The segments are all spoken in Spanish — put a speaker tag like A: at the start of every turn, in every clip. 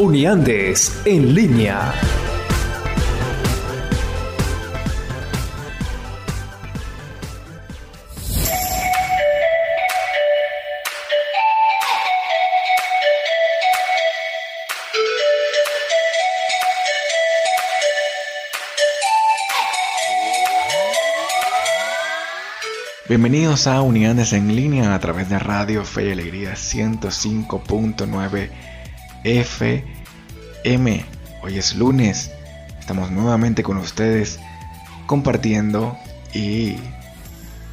A: Uniandes en línea.
B: Bienvenidos a Unidades en línea a través de Radio Fe y Alegría 105.9 FM. Hoy es lunes, estamos nuevamente con ustedes compartiendo y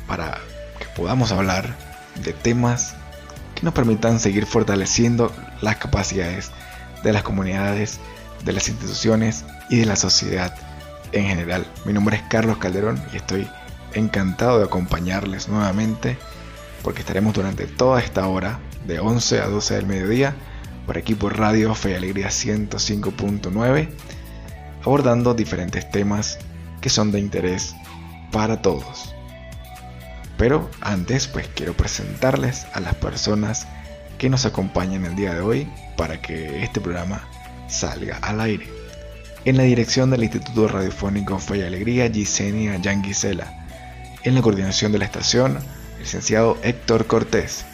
B: para que podamos hablar de temas que nos permitan seguir fortaleciendo las capacidades de las comunidades, de las instituciones y de la sociedad en general. Mi nombre es Carlos Calderón y estoy encantado de acompañarles nuevamente porque estaremos durante toda esta hora de 11 a 12 del mediodía por aquí por Radio Fe y Alegría 105.9 abordando diferentes temas que son de interés para todos. Pero antes pues quiero presentarles a las personas que nos acompañan el día de hoy para que este programa salga al aire. En la dirección del Instituto Radiofónico Fe y Alegría, Gisenia Yanguisela en la coordinación de la estación, el licenciado Héctor Cortés.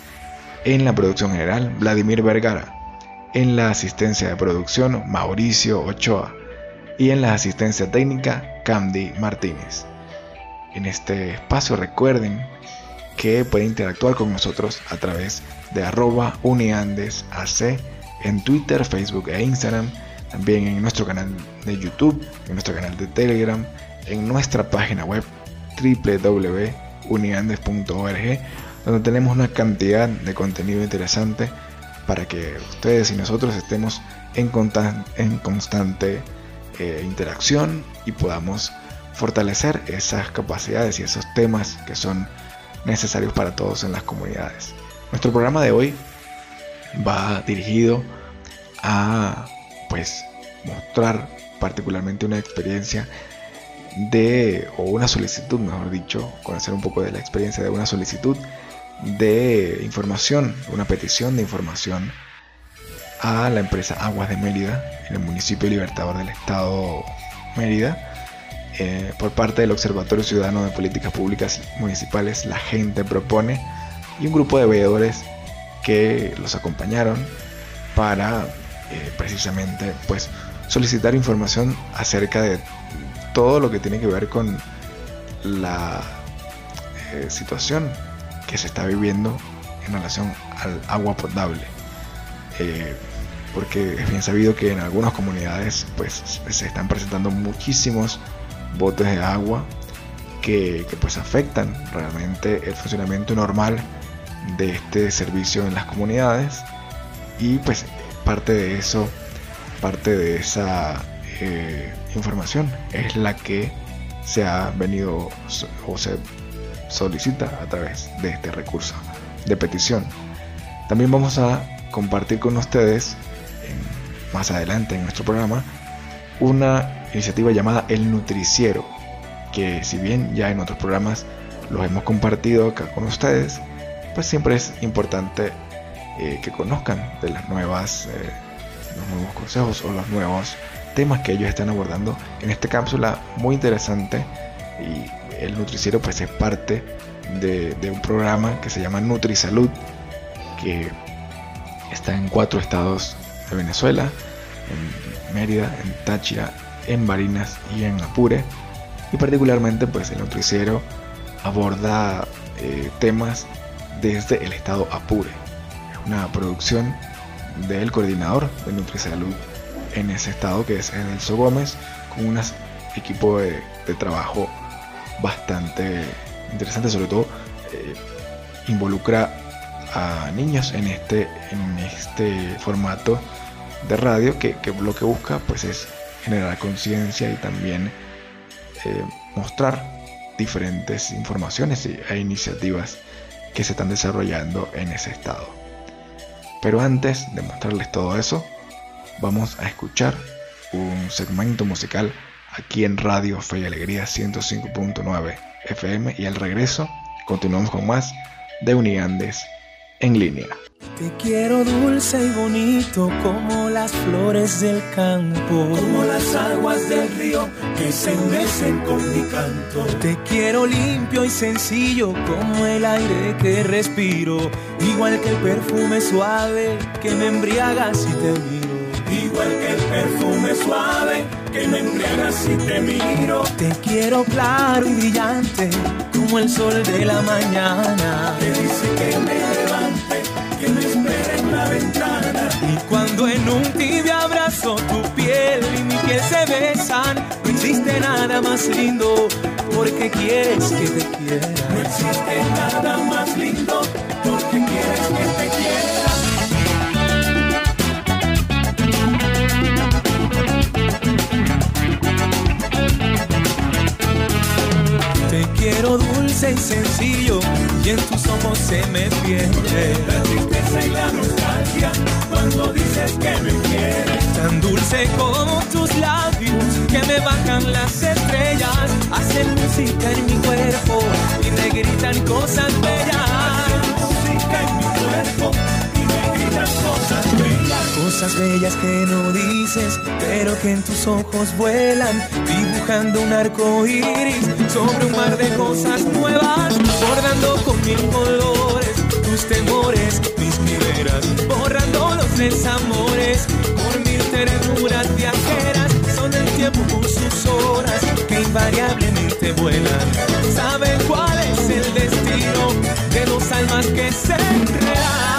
B: En la producción general, Vladimir Vergara. En la asistencia de producción, Mauricio Ochoa. Y en la asistencia técnica, Candy Martínez. En este espacio recuerden que pueden interactuar con nosotros a través de arroba uniandesac en Twitter, Facebook e Instagram, también en nuestro canal de YouTube, en nuestro canal de Telegram, en nuestra página web www.uniandes.org, donde tenemos una cantidad de contenido interesante para que ustedes y nosotros estemos en, constante eh, interacción y podamos fortalecer esas capacidades y esos temas que son necesarios para todos en las comunidades. Nuestro programa de hoy va dirigido a pues mostrar particularmente una experiencia de, o una solicitud, mejor dicho, conocer un poco de la experiencia de una solicitud de información, una petición de información a la empresa Aguas de Mérida, en el municipio Libertador del Estado Mérida, eh, por parte del Observatorio Ciudadano de Políticas Públicas Municipales, la gente propone, y un grupo de veedores que los acompañaron para eh, precisamente pues solicitar información acerca de todo lo que tiene que ver con la eh, situación que se está viviendo en relación al agua potable. Eh, porque es bien sabido que en algunas comunidades pues se están presentando muchísimos botes de agua que, que, pues afectan realmente el funcionamiento normal de este servicio en las comunidades y pues parte de eso parte de esa eh, información es la que se ha venido o se solicita a través de este recurso de petición. También vamos a compartir con ustedes más adelante en nuestro programa una iniciativa llamada El Nutriciero, que si bien ya en otros programas los hemos compartido acá con ustedes, pues siempre es importante eh, que conozcan de las nuevas, eh, los nuevos consejos o los nuevos temas que ellos están abordando en esta cápsula muy interesante y el nutriciero pues es parte de, un programa que se llama NutriSalud que está en cuatro estados de Venezuela, en Mérida, en Táchira, en Barinas y en Apure y particularmente pues el nutriciero aborda eh, temas desde el estado Apure. Una producción del coordinador de NutriSalud en ese estado que es Edelso Gómez con un equipo de, trabajo bastante interesante, sobre todo eh, involucra a niños en este, en este formato de radio que, lo que busca pues es generar conciencia y también eh, mostrar diferentes informaciones e iniciativas que se están desarrollando en ese estado. Pero antes de mostrarles todo eso, vamos a escuchar un segmento musical aquí en Radio Fe y Alegría 105.9 FM y al regreso continuamos con más de Uniandes en línea.
C: Te quiero dulce y bonito como las flores del campo,
D: como las aguas del río que se mecen con mi canto.
C: Te quiero limpio y sencillo como el aire que respiro, igual que el perfume suave que me embriaga si te miro.
D: Igual que el perfume suave que me embriaga si te miro.
C: Te quiero claro y brillante como el sol de la mañana.
D: Que dice que me levante que me espera en la ventana.
C: Y cuando en un tibio abrazo tu piel y mi piel se besan, no existe nada más lindo porque quieres que te quiera.
D: No existe nada más lindo
C: dulce y sencillo y en tus ojos se me pierde
D: la tristeza y la nostalgia cuando dices que me quieres.
C: Tan dulce como tus labios que me bajan las estrellas, hacen música en mi cuerpo y me gritan cosas bellas.
D: Hacen música en mi cuerpo y me gritan cosas bellas.
C: Cosas bellas que no dices, pero que en tus ojos vuelan, dibujando un arco iris sobre un mar de cosas nuevas, bordando con mil colores tus temores, mis quimeras, borrando los desamores por mil ternuras viajeras. Son el tiempo con sus horas que invariablemente vuelan. Saben cuál es el destino de dos almas que se enredan.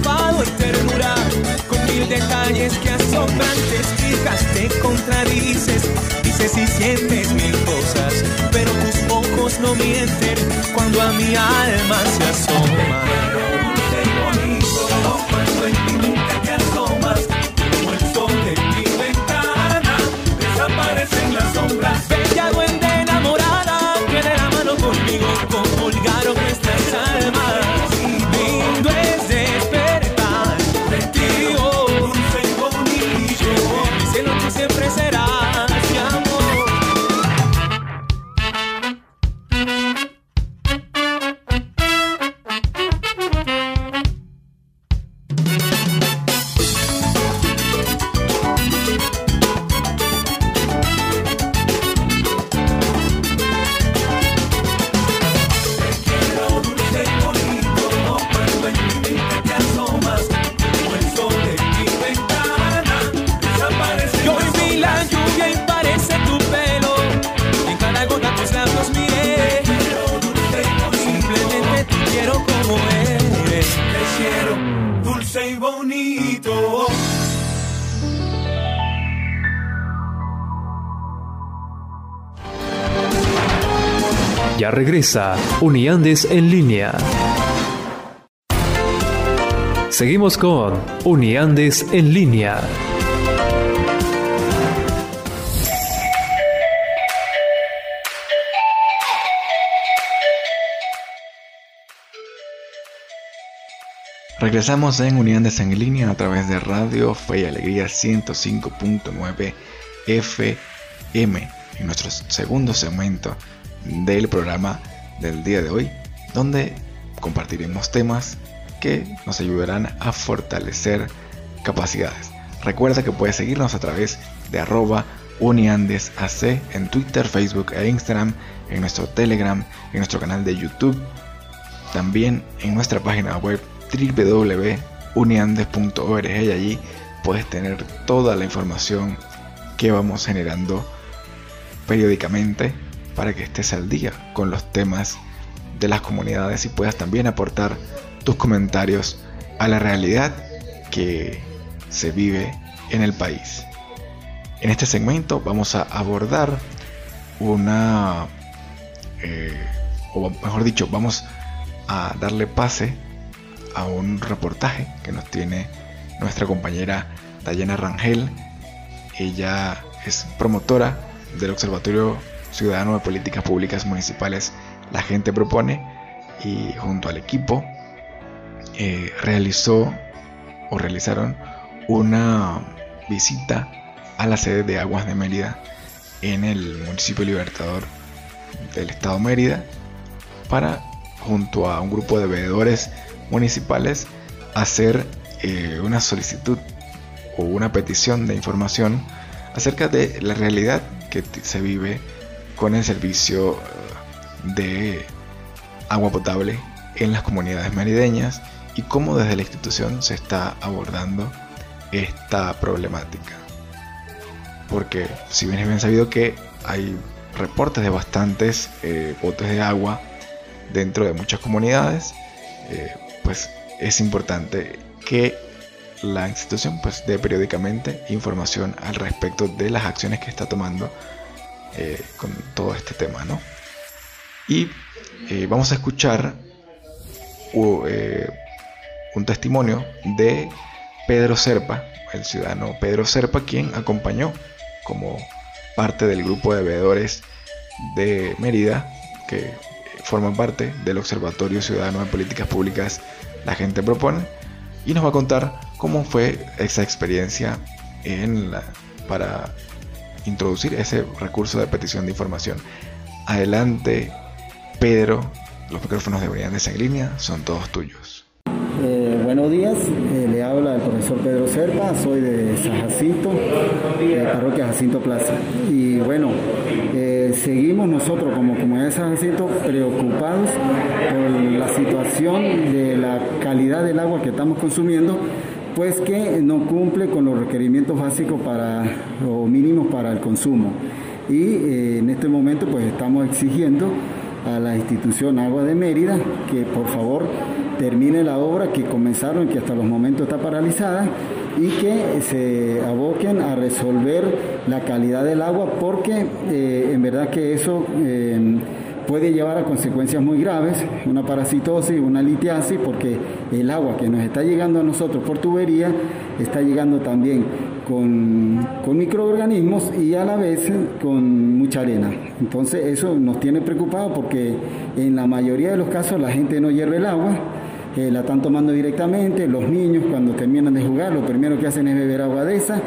C: Y ternura, con mil detalles que asombran, te explicas, te contradices, dices y sientes mil cosas, pero tus ojos no mienten cuando a mi alma se asoma.
A: Uniandes en línea. Seguimos con Uniandes en línea.
B: Regresamos en Unidades en línea a través de Radio Fe y Alegría 105.9 FM en nuestro segundo segmento del programa del día de hoy, donde compartiremos temas que nos ayudarán a fortalecer capacidades. Recuerda que puedes seguirnos a través de arroba uniandesac en Twitter, Facebook e Instagram, en nuestro Telegram, en nuestro canal de YouTube, también en nuestra página web uniandes.org y allí puedes tener toda la información que vamos generando periódicamente para que estés al día con los temas de las comunidades y puedas también aportar tus comentarios a la realidad que se vive en el país. En este segmento vamos a abordar una, eh, o mejor dicho, vamos a darle pase a un reportaje que nos tiene nuestra compañera Dayana Rangel. Ella es promotora del Observatorio Ciudadano de Políticas Públicas Municipales La Gente Propone y junto al equipo eh, realizó o realizaron una visita a la sede de Aguas de Mérida en el municipio Libertador del estado Mérida para junto a un grupo de veedores municipales hacer eh, una solicitud o una petición de información acerca de la realidad que se vive con el servicio eh, de agua potable en las comunidades merideñas y cómo desde la institución se está abordando esta problemática. Porque si bien es bien sabido que hay reportes de bastantes eh, botes de agua dentro de muchas comunidades, eh, pues es importante que la institución pues dé periódicamente información al respecto de las acciones que está tomando eh, con todo este tema, ¿no? Y vamos a escuchar un testimonio de Pedro Serpa, el ciudadano Pedro Serpa, quien acompañó como parte del grupo de veedores de Mérida, que forman parte del Observatorio Ciudadano de Políticas Públicas La Gente Propone, y nos va a contar cómo fue esa experiencia en para introducir ese recurso de petición de información. Adelante, Pedro, los micrófonos de Brillantes en línea son todos tuyos.
E: Eh, buenos días, eh, le habla el profesor Pedro Serpa, soy de San Jacinto, de parroquia Jacinto Plaza. Y bueno, eh, seguimos nosotros como comunidad de San Jacinto preocupados por la situación de la calidad del agua que estamos consumiendo, pues que no cumple con los requerimientos básicos para, o mínimos para el consumo. Y en este momento pues estamos exigiendo a la institución Agua de Mérida que por favor termine la obra que comenzaron, que hasta los momentos está paralizada, y que se aboquen a resolver la calidad del agua, porque eh, en verdad que eso eh, puede llevar a consecuencias muy graves, una parasitosis, una litiasis, porque el agua que nos está llegando a nosotros por tubería está llegando también con, con, microorganismos y a la vez con mucha arena. Entonces eso nos tiene preocupado porque en la mayoría de los casos la gente no hierve el agua, eh, la están tomando directamente, los niños cuando terminan de jugar lo primero que hacen es beber agua de esa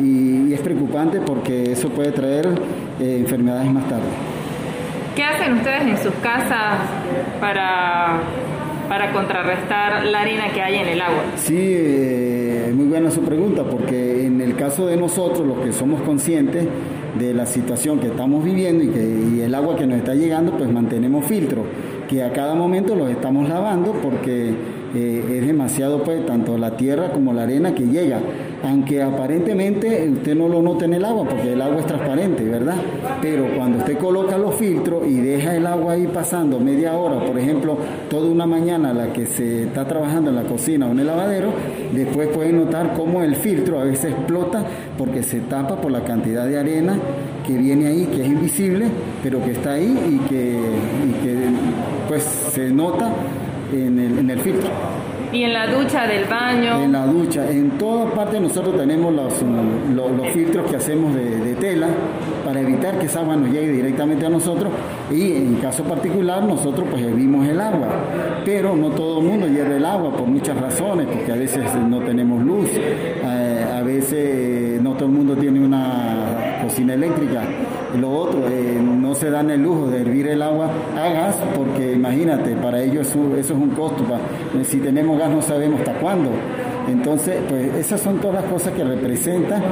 E: y, es preocupante porque eso puede traer eh, enfermedades más tarde.
F: ¿Qué hacen ustedes en sus casas para, para contrarrestar la arena que hay en el agua?
E: Sí, eh, muy buena su pregunta porque en el caso de nosotros, los que somos conscientes, de la situación que estamos viviendo y, que, y el agua que nos está llegando, pues mantenemos filtro, que a cada momento los estamos lavando porque eh, es demasiado, pues, tanto la tierra como la arena que llega. Aunque aparentemente usted no lo nota en el agua, porque el agua es transparente, ¿verdad? Pero cuando usted coloca los filtros y deja el agua ahí pasando media hora, por ejemplo, toda una mañana la que se está trabajando en la cocina o en el lavadero, después puede notar cómo el filtro a veces explota porque se tapa por la cantidad de arena que viene ahí, que es invisible, pero que está ahí y que, pues se nota en el filtro.
F: ¿Y en la ducha del baño?
E: En la ducha, en todas partes nosotros tenemos los, los, filtros que hacemos de, tela para evitar que esa agua nos llegue directamente a nosotros. Y en caso particular nosotros pues hervimos el agua, pero no todo el mundo hierve el agua por muchas razones, porque a veces no tenemos luz, eh, a veces no todo el mundo tiene una cocina eléctrica lo otro, eh, no se dan el lujo de hervir el agua a gas porque imagínate, para ellos eso, es un costo. si tenemos gas no sabemos hasta cuándo. Entonces, pues esas son todas las cosas que representan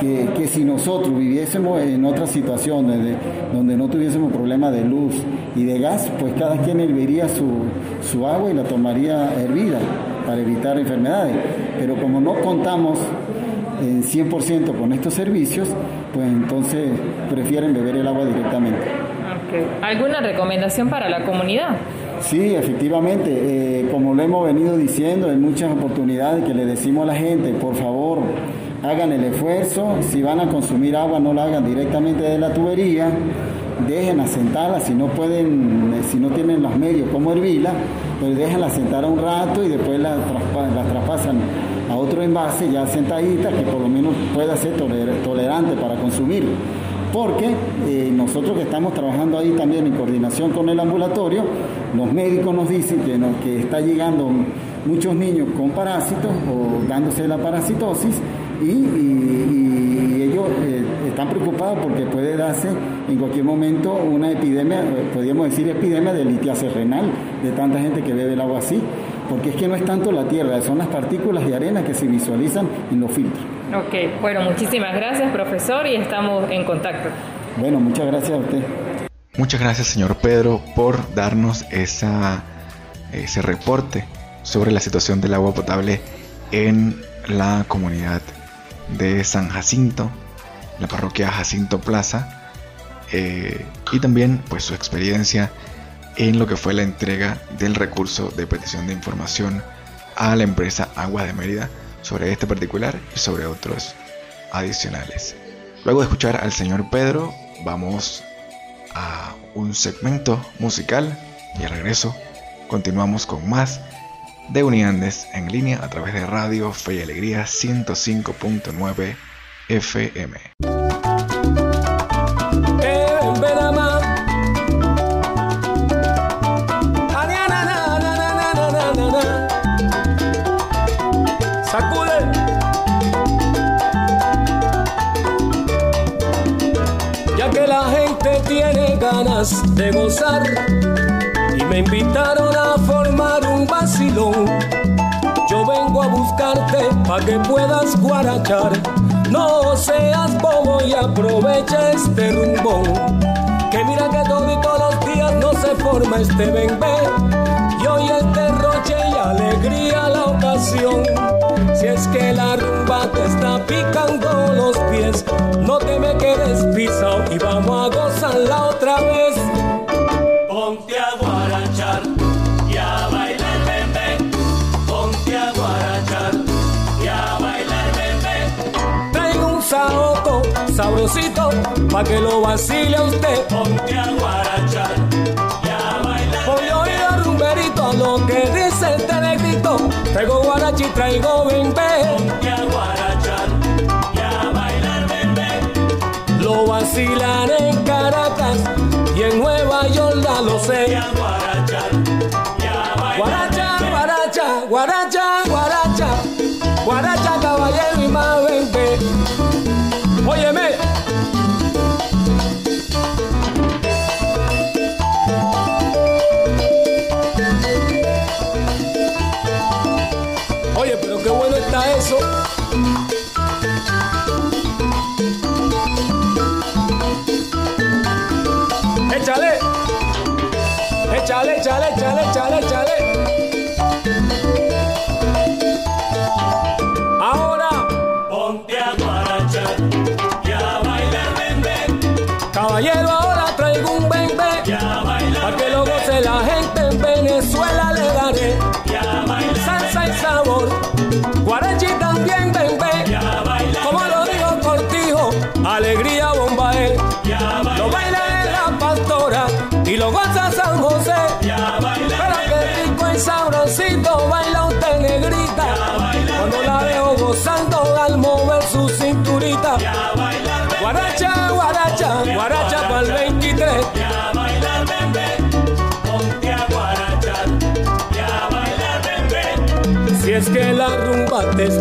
E: que, si nosotros viviésemos en otra situación donde, donde no tuviésemos problema de luz y de gas, pues cada quien herviría su, su agua y la tomaría hervida para evitar enfermedades. Pero como no contamos en 100% con estos servicios, pues entonces prefieren beber el agua directamente.
F: ¿Alguna recomendación para la comunidad?
E: Sí, efectivamente, eh, como lo hemos venido diciendo en muchas oportunidades que le decimos a la gente, por favor, hagan el esfuerzo, si van a consumir agua no la hagan directamente de la tubería, dejen asentarla, si no pueden, eh, si no tienen los medios como hervirla, pues déjenla sentar un rato y después la traspasan a otro envase ya sentadita que por lo menos pueda ser toler- tolerante para consumir. Porque eh, nosotros que estamos trabajando ahí también en coordinación con el ambulatorio, los médicos nos dicen que, no- que está llegando muchos niños con parásitos o dándose la parasitosis y ellos eh, están preocupados porque puede darse en cualquier momento una epidemia, eh, podríamos decir epidemia de litiasis renal, de tanta gente que bebe el agua así, porque es que no es tanto la tierra, son las partículas de arena que se visualizan en los filtros.
F: Ok, bueno, muchísimas gracias, profesor, y estamos en contacto.
E: Bueno, muchas gracias a usted.
B: Muchas gracias, señor Pedro, por darnos esa, ese reporte sobre la situación del agua potable en la comunidad de San Jacinto, la parroquia Jacinto Plaza, eh, y también pues su experiencia en lo que fue la entrega del recurso de petición de información a la empresa Agua de Mérida sobre este particular y sobre otros adicionales. Luego de escuchar al señor Pedro, vamos a un segmento musical y al regreso continuamos con más de Uniandes en línea a través de Radio Fe y Alegría 105.9 FM.
G: De gozar y me invitaron a formar un vacilón. Yo vengo a buscarte para que puedas guarachar. No seas bobo y aprovecha este rumbón. Que mira que todo y todos los días no se forma este bembé. Y hoy es derroche y alegría la ocasión. Si es que la rumba te está picando los pies, no te me quedes pisado y vamos a gozarla otra vez. Ponte a guarachar y a bailar bembé. Ponte a guarachar y a bailar bembé. Traigo un saoco sabrosito pa' que lo vacile a usted. Ponte a guarachar Traigo bembé. Ponte a guarachar y a bailar bembé. Lo vacilan en Caracas y en Nueva York ya lo sé. चले चले चले चले चले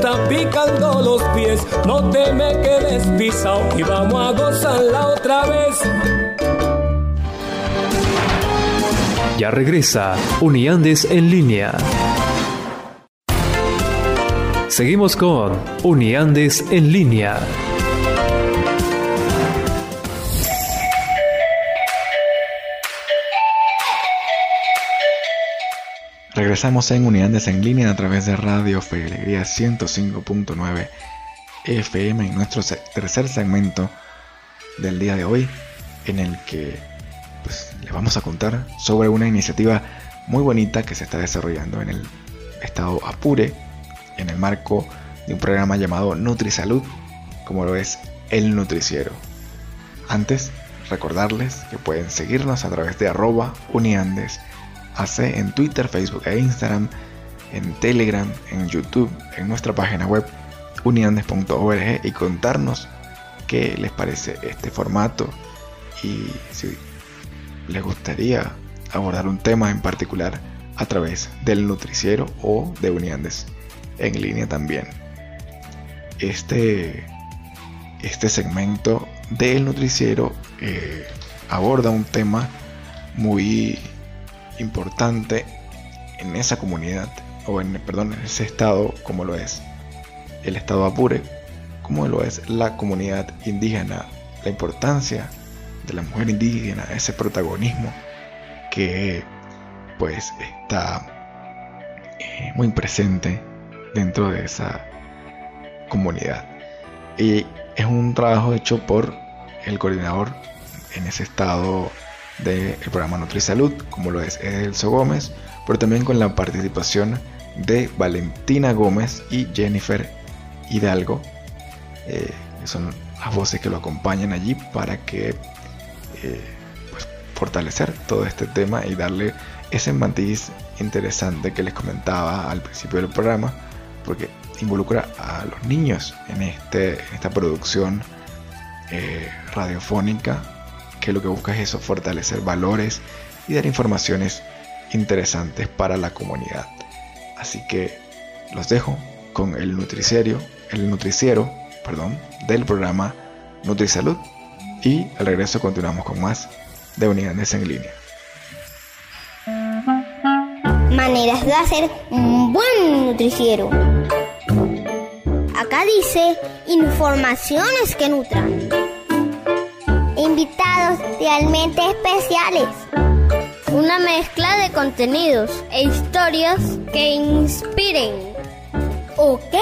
G: rumba te está picando los pies, no te me quedes pisado y vamos a gozarla otra vez.
A: Ya regresa Uniandes en línea. Seguimos con Uniandes en línea.
B: Regresamos en Unidades en línea a través de Radio Fe Alegría 105.9 FM en nuestro tercer segmento del día de hoy en el que pues, les vamos a contar sobre una iniciativa muy bonita que se está desarrollando en el estado Apure en el marco de un programa llamado NutriSalud como lo es el Nutriciero. Antes, recordarles que pueden seguirnos a través de arroba uniandes AC en Twitter, Facebook e Instagram, en Telegram, en YouTube, en nuestra página web uniandes.org y contarnos qué les parece este formato y si les gustaría abordar un tema en particular a través del nutriciero o de Uniandes en línea también. Este, este segmento del nutriciero eh, aborda un tema muy importante en esa comunidad o en perdón en ese estado como lo es el estado Apure como lo es la comunidad indígena la importancia de la mujer indígena ese protagonismo que pues está eh, muy presente dentro de esa comunidad. Y es un trabajo hecho por el coordinador en ese estado del programa NutriSalud, como lo es Elso Gómez, pero también con la participación de Valentina Gómez y Jennifer Hidalgo, eh, son las voces que lo acompañan allí para que eh, pues, fortalecer todo este tema y darle ese matiz interesante que les comentaba al principio del programa, porque involucra a los niños en, este, esta producción eh, radiofónica que lo que busca es eso, fortalecer valores y dar informaciones interesantes para la comunidad. Así que los dejo con el nutriciero, el nutriciero, perdón, del programa NutriSalud y al regreso continuamos con más de Unidades en línea.
H: Maneras de hacer un buen nutriciero. Acá dice informaciones que nutran. Realmente especiales. Una mezcla de contenidos e historias que inspiren. Ok,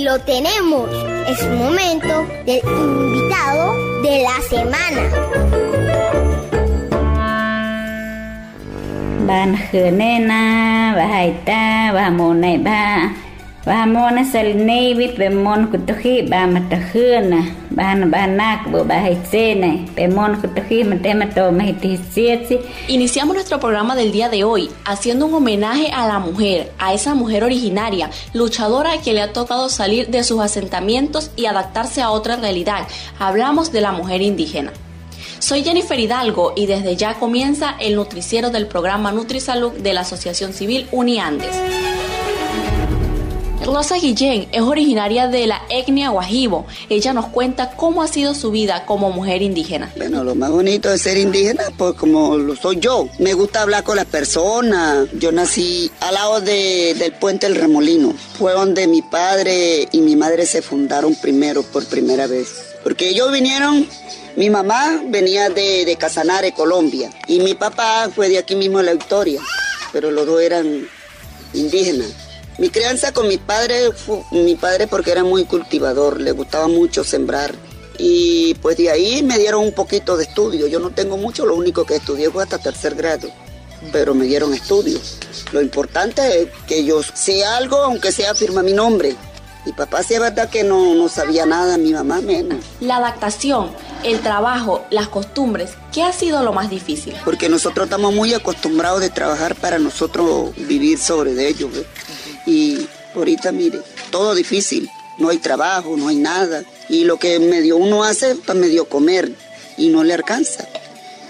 H: lo tenemos. Es momento del invitado de la semana.
I: Iniciamos nuestro programa del día de hoy haciendo un homenaje a la mujer, a esa mujer originaria, luchadora que le ha tocado salir de sus asentamientos y adaptarse a otra realidad. Hablamos de la mujer indígena. Soy Jennifer Hidalgo y desde ya comienza el nutriciero del programa NutriSalud de la Asociación Civil Uniandes. Rosa Guillén es originaria de la etnia Guajibo. Ella nos cuenta cómo ha sido su vida como mujer indígena.
J: Bueno, lo más bonito de ser indígena, pues como lo soy yo. Me gusta hablar con las personas. Yo nací al lado de- del puente El Remolino. Fue donde mi padre y mi madre se fundaron primero, por primera vez. Porque ellos vinieron, mi mamá venía de, de Casanare, Colombia. Y mi papá fue de aquí mismo, de La Victoria. Pero los dos eran indígenas. Mi crianza con mi padre, mi padre porque era muy cultivador, le gustaba mucho sembrar. Y pues de ahí me dieron un poquito de estudio. Yo no tengo mucho, lo único que estudié fue hasta tercer grado, pero me dieron estudios. Lo importante es que yo sé algo, aunque sea firma mi nombre. Mi papá sí es verdad que no, no sabía nada, mi mamá menos.
I: La adaptación, el trabajo, las costumbres, ¿qué ha sido lo más difícil?
J: porque nosotros estamos muy acostumbrados de trabajar para nosotros vivir sobre de ellos. ¿ve? Ahorita, mire, todo difícil, no hay trabajo, no hay nada. Y lo que medio uno hace para medio comer y no le alcanza.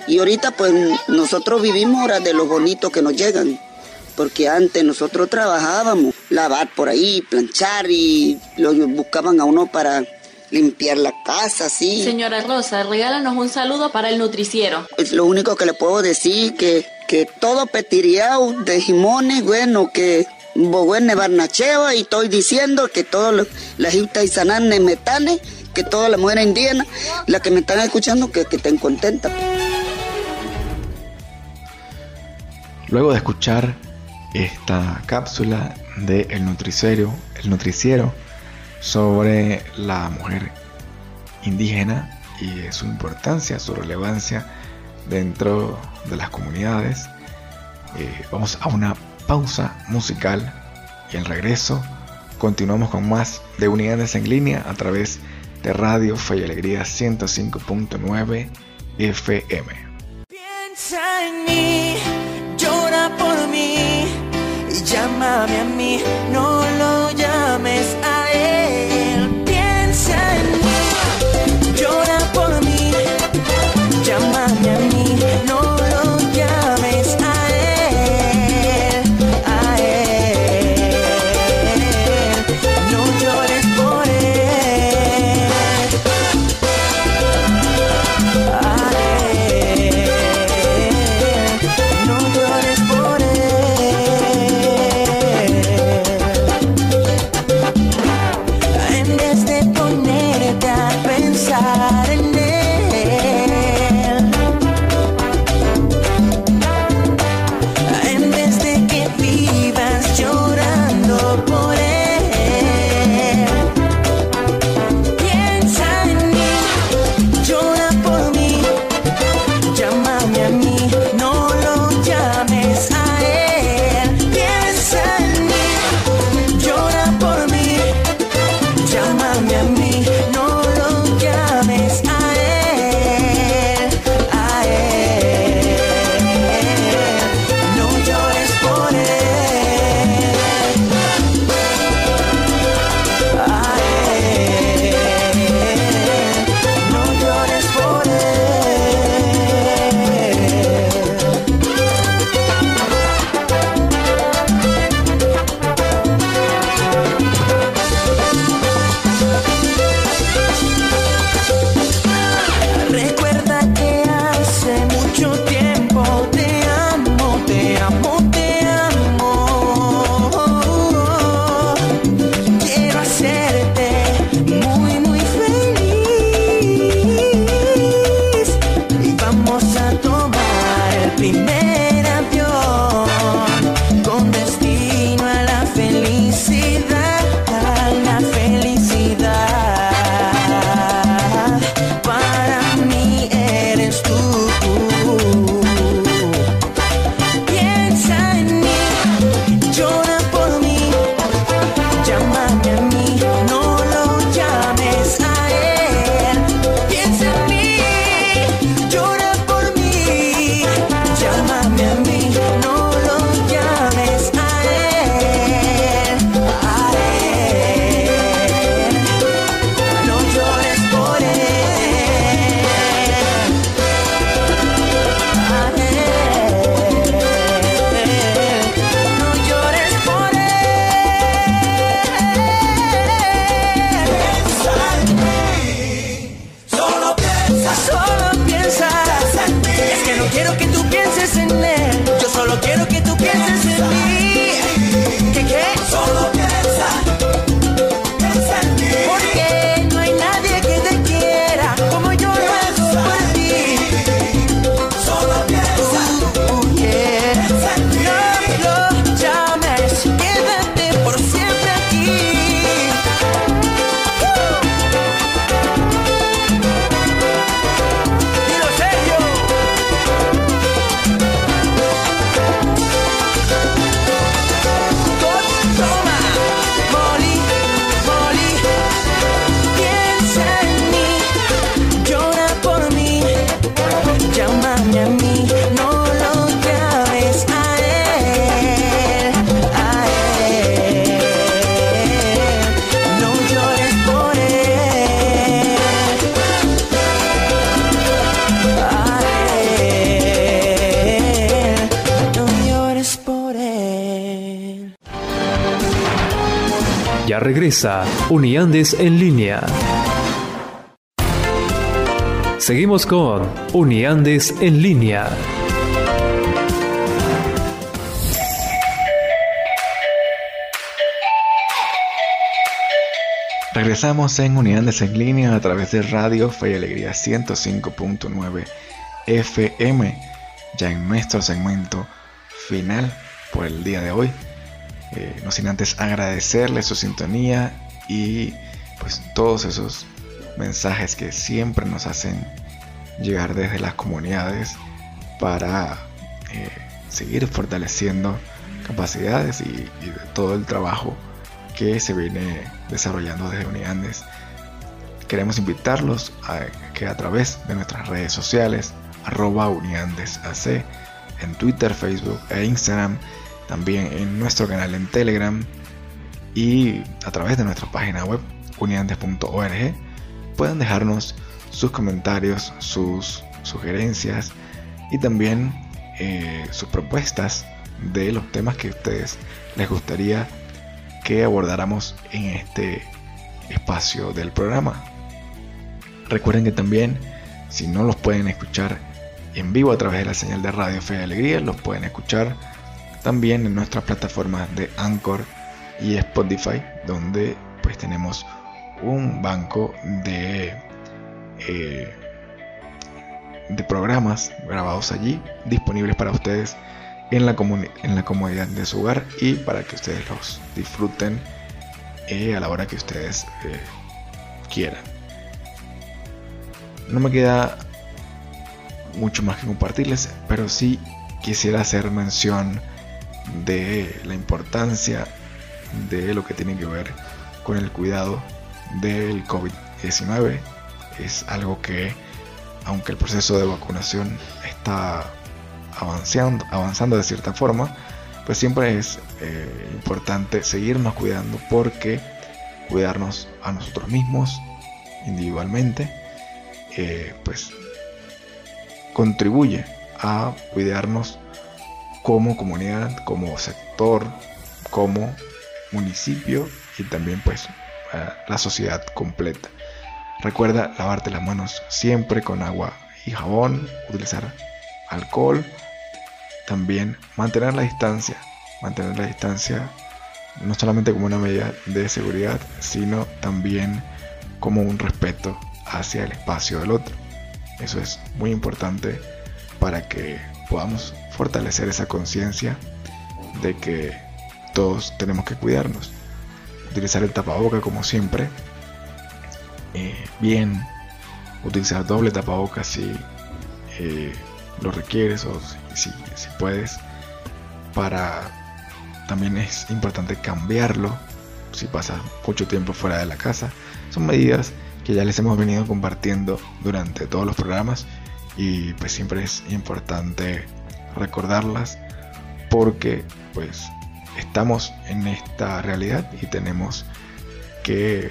J: Y ahorita pues nosotros vivimos ahora de lo bonito que nos llegan. Porque antes nosotros trabajábamos, lavar por ahí, planchar y lo buscaban a uno para limpiar la casa, sí.
I: Señora Rosa, regálanos un saludo para el nutriciero.
J: Es lo único que le puedo decir que, que todo petiriao de Jimones, bueno, que Boguene Barnacheva y estoy diciendo que todas las y sananes metanes, que todas las mujeres indígenas, las que me están escuchando, que, que estén contentas.
B: Luego de escuchar esta cápsula de El Nutriciero, el Nutriciero sobre la mujer indígena y su importancia, su relevancia dentro de las comunidades. Eh, vamos a una pausa musical y al regreso continuamos con más de Unidades en línea a través de Radio Fe y Alegría 105.9 FM.
K: Piensa en mí, llora por mí llámame a mí, no lo llames a
A: regresa Uniandes en línea. Seguimos con Uniandes en línea.
B: Regresamos en Unidades en línea a través de Radio Fe y Alegría 105.9 FM, ya en nuestro segmento final por el día de hoy. Eh, no sin antes agradecerles su sintonía y pues todos esos mensajes que siempre nos hacen llegar desde las comunidades para eh, seguir fortaleciendo capacidades y, de todo el trabajo que se viene desarrollando desde Uniandes. Queremos invitarlos a que a través de nuestras redes sociales, arroba uniandesac, en Twitter, Facebook e Instagram, también en nuestro canal en Telegram y a través de nuestra página web uniandes.org puedan dejarnos sus comentarios, sus sugerencias y también eh, sus propuestas de los temas que a ustedes les gustaría que abordáramos en este espacio del programa. Recuerden que también, si no los pueden escuchar en vivo a través de la señal de Radio Fe y Alegría, los pueden escuchar también en nuestras plataformas de Anchor y Spotify, donde pues tenemos un banco de, eh, de programas grabados allí, disponibles para ustedes en la, en la comodidad de su hogar y para que ustedes los disfruten eh, a la hora que ustedes eh, quieran. No me queda mucho más que compartirles, pero sí quisiera hacer mención de la importancia de lo que tiene que ver con el cuidado del COVID-19. Es algo que, aunque el proceso de vacunación está avanzando, avanzando de cierta forma, pues siempre es eh, importante seguirnos cuidando porque cuidarnos a nosotros mismos individualmente, eh, pues contribuye a cuidarnos como comunidad, como sector, como municipio y también pues la sociedad completa. Recuerda lavarte las manos siempre con agua y jabón, utilizar alcohol, también mantener la distancia, mantener la distancia no solamente como una medida de seguridad, sino también como un respeto hacia el espacio del otro. Eso es muy importante para que podamos fortalecer esa conciencia de que todos tenemos que cuidarnos. Utilizar el tapaboca como siempre. Eh, bien, utilizar doble tapaboca si eh, lo requieres o si, si puedes. Para también es importante cambiarlo si pasas mucho tiempo fuera de la casa. Son medidas que ya les hemos venido compartiendo durante todos los programas y pues siempre es importante recordarlas porque pues estamos en esta realidad y tenemos que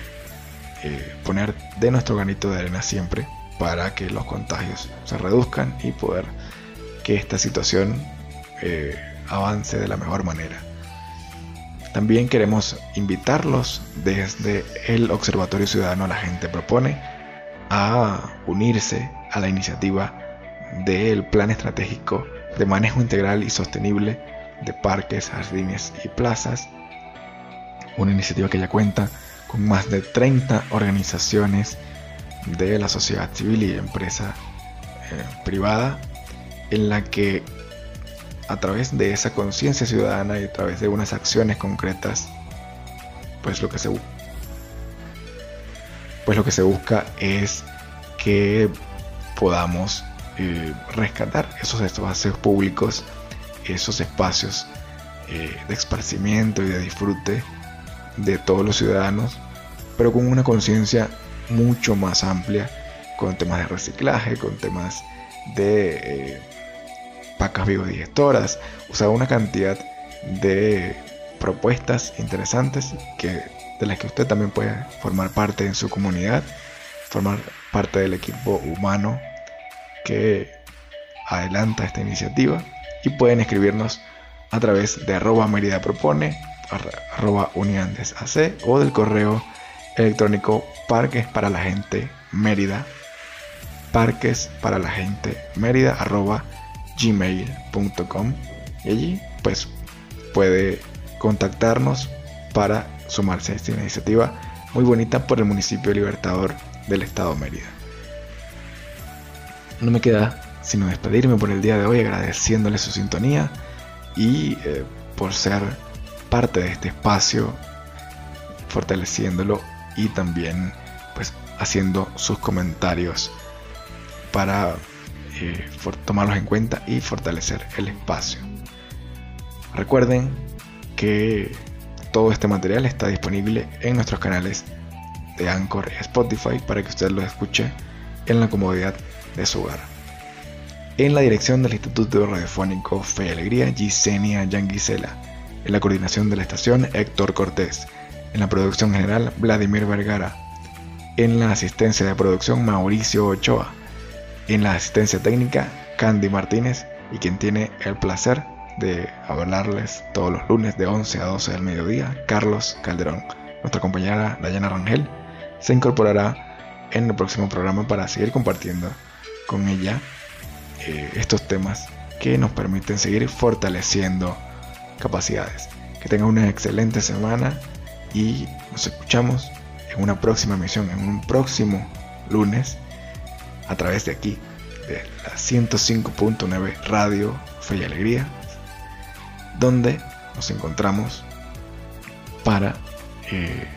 B: eh, poner de nuestro granito de arena siempre para que los contagios se reduzcan y poder que esta situación eh, avance de la mejor manera. También queremos invitarlos desde el Observatorio Ciudadano La Gente Propone a unirse a la iniciativa del Plan Estratégico de Manejo Integral y Sostenible de Parques, Jardines y Plazas. Una iniciativa que ya cuenta con más de 30 organizaciones de la sociedad civil y empresa eh, privada en la que a través de esa conciencia ciudadana y a través de unas acciones concretas, pues lo que se pues lo que se busca es que podamos eh, rescatar esos espacios públicos, esos espacios eh, de esparcimiento y de disfrute de todos los ciudadanos, pero con una conciencia mucho más amplia, con temas de reciclaje, con temas de eh, pacas biodigestoras, o sea, una cantidad de propuestas interesantes que, de las que usted también puede formar parte en su comunidad, formar parte del equipo humano que adelanta esta iniciativa y pueden escribirnos a través de arroba Merida Propone, arroba Uniandesac o del correo electrónico Parques para la Gente Mérida, Parques para la Gente Mérida arroba gmail.com y allí pues puede contactarnos para sumarse a esta iniciativa muy bonita por el municipio Libertador del estado Mérida. No me queda sino despedirme por el día de hoy agradeciéndole su sintonía y eh, por ser parte de este espacio, fortaleciéndolo y también pues haciendo sus comentarios para eh, tomarlos en cuenta y fortalecer el espacio. Recuerden que todo este material está disponible en nuestros canales de Anchor y Spotify para que usted lo escuche en la comodidad de su hogar. En la dirección del Instituto Radiofónico Fe y Alegría, Gisenia Yanguisela. En la coordinación de la estación, Héctor Cortés. En la producción general, Vladimir Vergara. En la asistencia de producción, Mauricio Ochoa. En la asistencia técnica, Candy Martínez. Y quien tiene el placer de hablarles todos los lunes de 11 a 12 del mediodía, Carlos Calderón. Nuestra compañera Dayana Rangel se incorporará en el próximo programa para seguir compartiendo con ella eh, estos temas que nos permiten seguir fortaleciendo capacidades. Que tengan una excelente semana y nos escuchamos en una próxima misión, en un próximo lunes a través de aquí, de la 105.9 Radio Fe y Alegría donde nos encontramos para eh,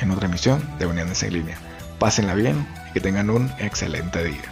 B: en otra emisión de Uniones en Línea. Pásenla bien y que tengan un excelente día.